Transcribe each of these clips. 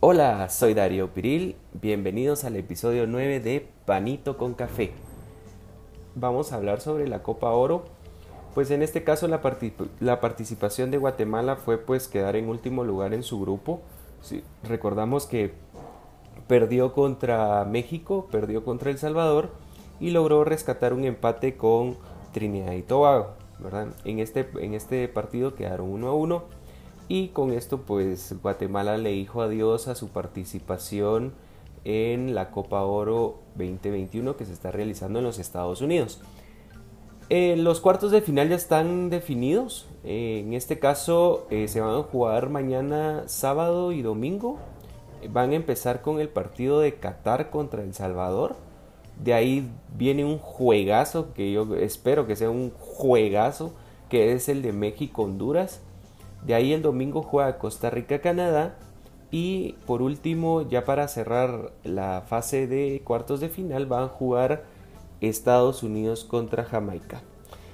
Hola, soy Darío Piril, bienvenidos al episodio 9 de Panito con Café. Vamos a hablar sobre la Copa Oro. Pues en este caso la, participación de Guatemala fue pues quedar en último lugar en su grupo. recordamos que perdió contra México, perdió contra El Salvador y logró rescatar un empate con Trinidad y Tobago. ¿verdad? En, este, en este partido quedaron 1 a 1 y con esto pues Guatemala le dijo adiós a su participación en la Copa Oro 2021 que se está realizando en los Estados Unidos. Eh, los cuartos de final ya están definidos. Eh, en este caso eh, se van a jugar mañana sábado y domingo. Van a empezar con el partido de Qatar contra El Salvador. De ahí viene un juegazo que yo espero que sea un juegazo que es el de México-Honduras. De ahí el domingo juega Costa Rica-Canadá. Y por último, ya para cerrar la fase de cuartos de final, van a jugar Estados Unidos contra Jamaica.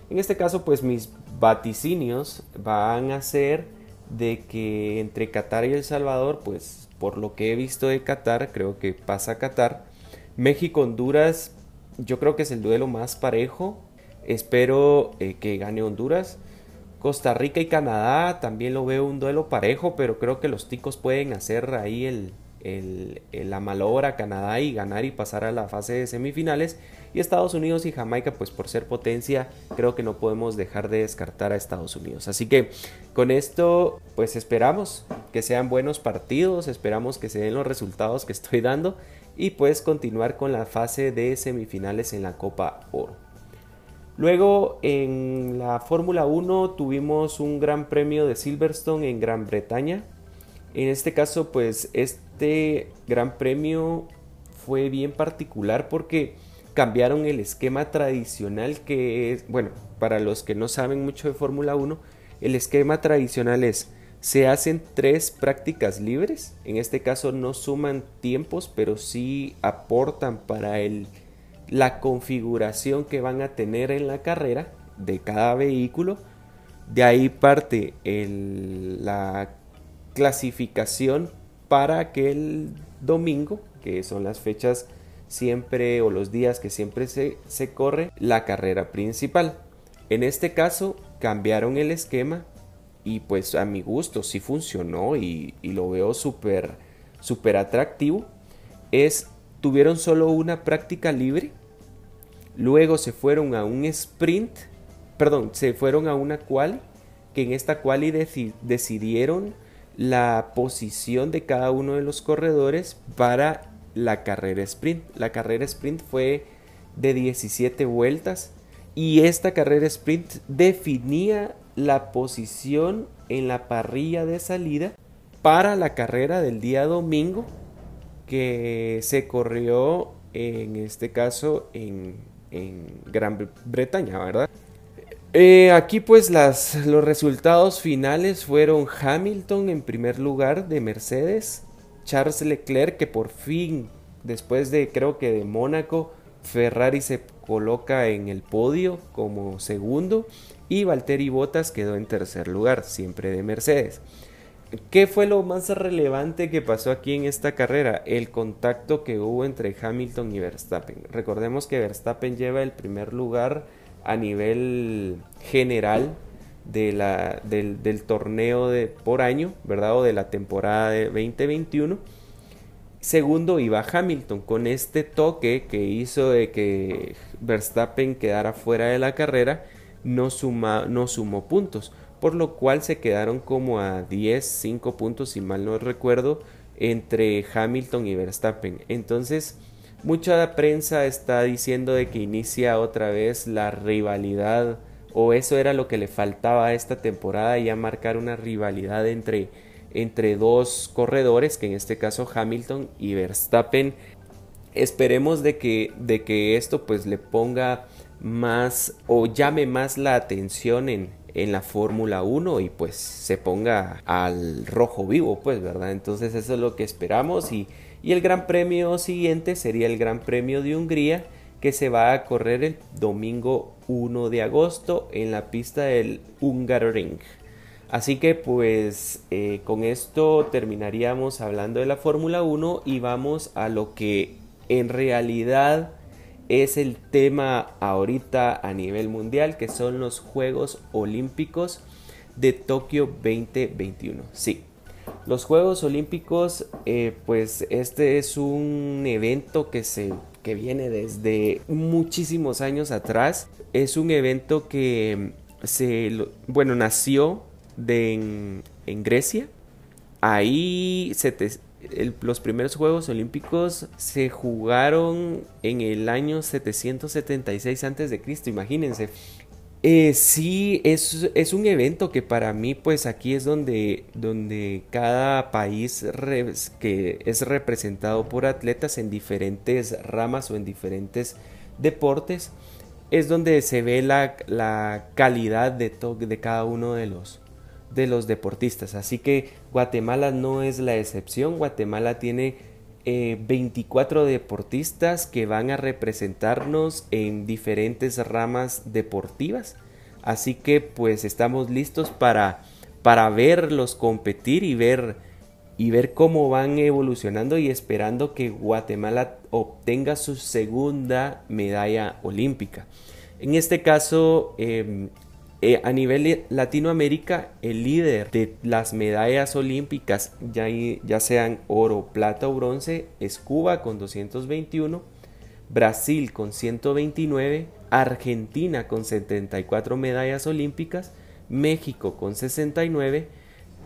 En este caso, pues mis vaticinios van a ser de que entre Qatar y El Salvador, pues por lo que he visto de Qatar, creo que pasa Qatar. México-Honduras, yo creo que es el duelo más parejo. Espero eh, que gane Honduras. Costa Rica y Canadá también lo veo un duelo parejo, pero creo que los ticos pueden hacer ahí el, la malobra Canadá y ganar y pasar a la fase de semifinales. Y Estados Unidos y Jamaica, pues por ser potencia, creo que no podemos dejar de descartar a Estados Unidos. Así que con esto, pues esperamos que sean buenos partidos, esperamos que se den los resultados que estoy dando y pues continuar con la fase de semifinales en la Copa Oro. Luego en la Fórmula 1 tuvimos un gran premio de Silverstone en Gran Bretaña. En este caso pues este gran premio fue bien particular porque cambiaron el esquema tradicional que es, bueno, para los que no saben mucho de Fórmula 1, el esquema tradicional es se hacen tres prácticas libres, en este caso no suman tiempos, pero sí aportan para el la configuración que van a tener en la carrera de cada vehículo. De ahí parte la clasificación para aquel domingo, que son las fechas siempre o los días que siempre se, se corre la carrera principal. En este caso cambiaron el esquema y pues a mi gusto sí funcionó y, y lo veo súper atractivo. Es tuvieron solo una práctica libre Luego se fueron a un sprint, perdón, se fueron a una quali, que en esta quali decidieron la posición de cada uno de los corredores para la carrera sprint. La carrera sprint fue de 17 vueltas y esta carrera sprint definía la posición en la parrilla de salida para la carrera del día domingo que se corrió en este caso en en Gran Bretaña, ¿verdad? Eh, aquí pues las, los resultados finales fueron Hamilton en primer lugar de Mercedes, Charles Leclerc que por fin, después de creo que de Mónaco, Ferrari se coloca en el podio como segundo y Valtteri Bottas quedó en tercer lugar, siempre de Mercedes. ¿Qué fue lo más relevante que pasó aquí en esta carrera? El contacto que hubo entre Hamilton y Verstappen. Recordemos que Verstappen lleva el primer lugar a nivel general del, torneo por año, ¿verdad? O de la temporada de 2021. Segundo iba Hamilton con este toque que hizo de que Verstappen quedara fuera de la carrera, no, suma, no sumó puntos por lo cual se quedaron como a 10, 5 puntos, si mal no recuerdo, entre Hamilton y Verstappen. Entonces, mucha prensa está diciendo de que inicia otra vez la rivalidad, o eso era lo que le faltaba a esta temporada, ya marcar una rivalidad entre, entre dos corredores, que en este caso Hamilton y Verstappen. Esperemos de que, de que esto pues le ponga más o llame más la atención en, en la Fórmula 1 y pues se ponga al rojo vivo, pues, ¿verdad? Entonces eso es lo que esperamos y, y el gran premio siguiente sería el Gran Premio de Hungría que se va a correr el domingo 1 de agosto en la pista del Hungaroring. Así que pues eh, con esto terminaríamos hablando de la Fórmula 1 y vamos a lo que en realidad es el tema ahorita a nivel mundial, que son los Juegos Olímpicos de Tokio 2021. Sí, los Juegos Olímpicos, eh, pues este es un evento que se que viene desde muchísimos años atrás. Es un evento que se, bueno, nació de en, Grecia. Ahí los primeros Juegos Olímpicos se jugaron en el año 776 a.C. Imagínense, eh, sí, es, es, un evento que para mí, pues aquí es donde, donde cada país que es representado por atletas en diferentes ramas o en diferentes deportes, es donde se ve la, la calidad de, de cada uno de los, de los deportistas. Así que Guatemala no es la excepción. Guatemala tiene 24 eh, deportistas que van a representarnos en diferentes ramas deportivas. Así que pues estamos listos para, para verlos competir y ver, y ver cómo van evolucionando y esperando que Guatemala obtenga su segunda medalla olímpica. En este caso, em, eh, a nivel Latinoamérica, el líder de las medallas olímpicas, ya, ya sean oro, plata o bronce, es Cuba con 221, Brasil con 129, Argentina con 74 medallas olímpicas, México con 69,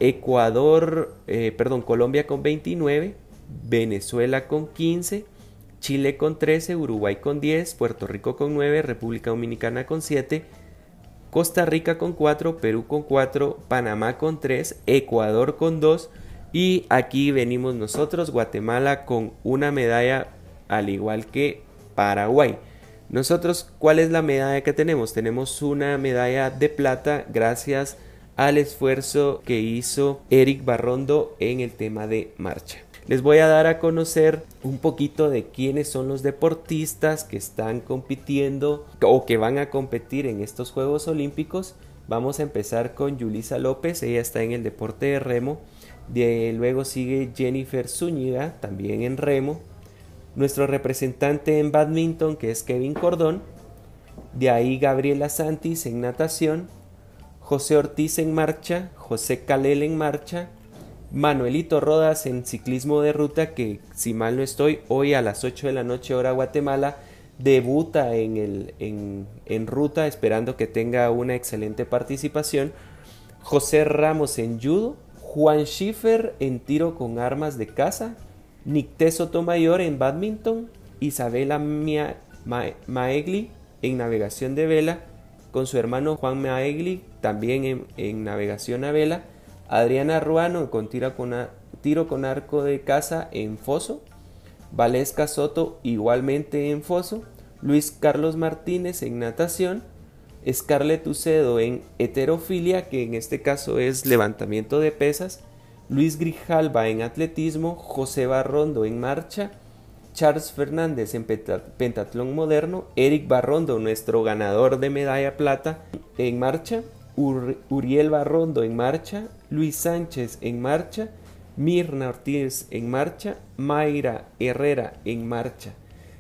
Ecuador, eh, perdón, Colombia con 29, Venezuela con 15, Chile con 13, Uruguay con 10, Puerto Rico con 9, República Dominicana con 7, Costa Rica con 4, Perú con 4, Panamá con 3, Ecuador con 2 y aquí venimos nosotros, Guatemala con una medalla al igual que Paraguay. Nosotros, ¿cuál es la medalla que tenemos? Tenemos una medalla de plata gracias al esfuerzo que hizo Eric Barrondo en el tema de marcha les voy a dar a conocer un poquito de quiénes son los deportistas que están compitiendo o que van a competir en estos Juegos Olímpicos. Vamos a empezar con Yulisa López, ella está en el deporte de remo. De, luego sigue Jennifer Zúñiga, también en remo. Nuestro representante en badminton, que es Kevin Cordón. De ahí Gabriela Santis en natación. José Ortiz en marcha. José Calel en marcha. Manuelito Rodas en ciclismo de ruta, que si mal no estoy, hoy a las 8 de la noche hora Guatemala, debuta en, el, en, en ruta, esperando que tenga una excelente participación. José Ramos en judo, Juan Schiffer en tiro con armas de caza, Nicté Sotomayor en badminton, Isabela Maegli en navegación de vela, con su hermano Juan Maegli también en, en navegación a vela, Adriana Ruano con tiro con, arco de caza en foso. Valesca Soto igualmente en foso. Luis Carlos Martínez en natación. Scarlett Ucedo en heterofilia, que en este caso es levantamiento de pesas. Luis Grijalva en atletismo. José Barrondo en marcha. Charles Fernández en pentatlón moderno. Eric Barrondo, nuestro ganador de medalla plata, en marcha. Uriel Barrondo en marcha, Luis Sánchez en marcha, Mirna Ortiz en marcha, Mayra Herrera en marcha.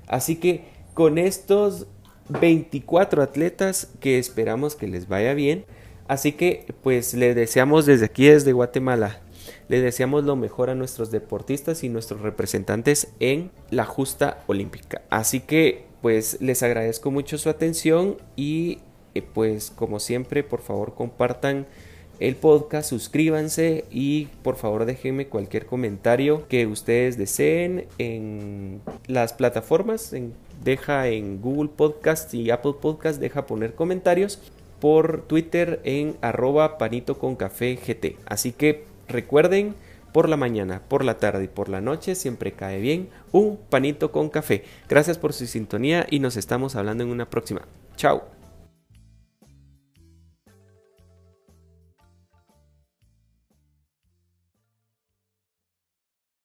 Así que con estos 24 atletas que esperamos que les vaya bien, así que pues les deseamos desde aquí, desde Guatemala, le deseamos lo mejor a nuestros deportistas y nuestros representantes en la justa olímpica. Así que pues les agradezco mucho su atención y eh, pues como siempre, por favor compartan el podcast, suscríbanse y por favor déjenme cualquier comentario que ustedes deseen en las plataformas. deja en Google Podcast y Apple Podcast, deja poner comentarios por Twitter en arroba panito con café GT. Así que recuerden, por la mañana, por la tarde y por la noche siempre cae bien un panito con café. Gracias por su sintonía y nos estamos hablando en una próxima. Chao.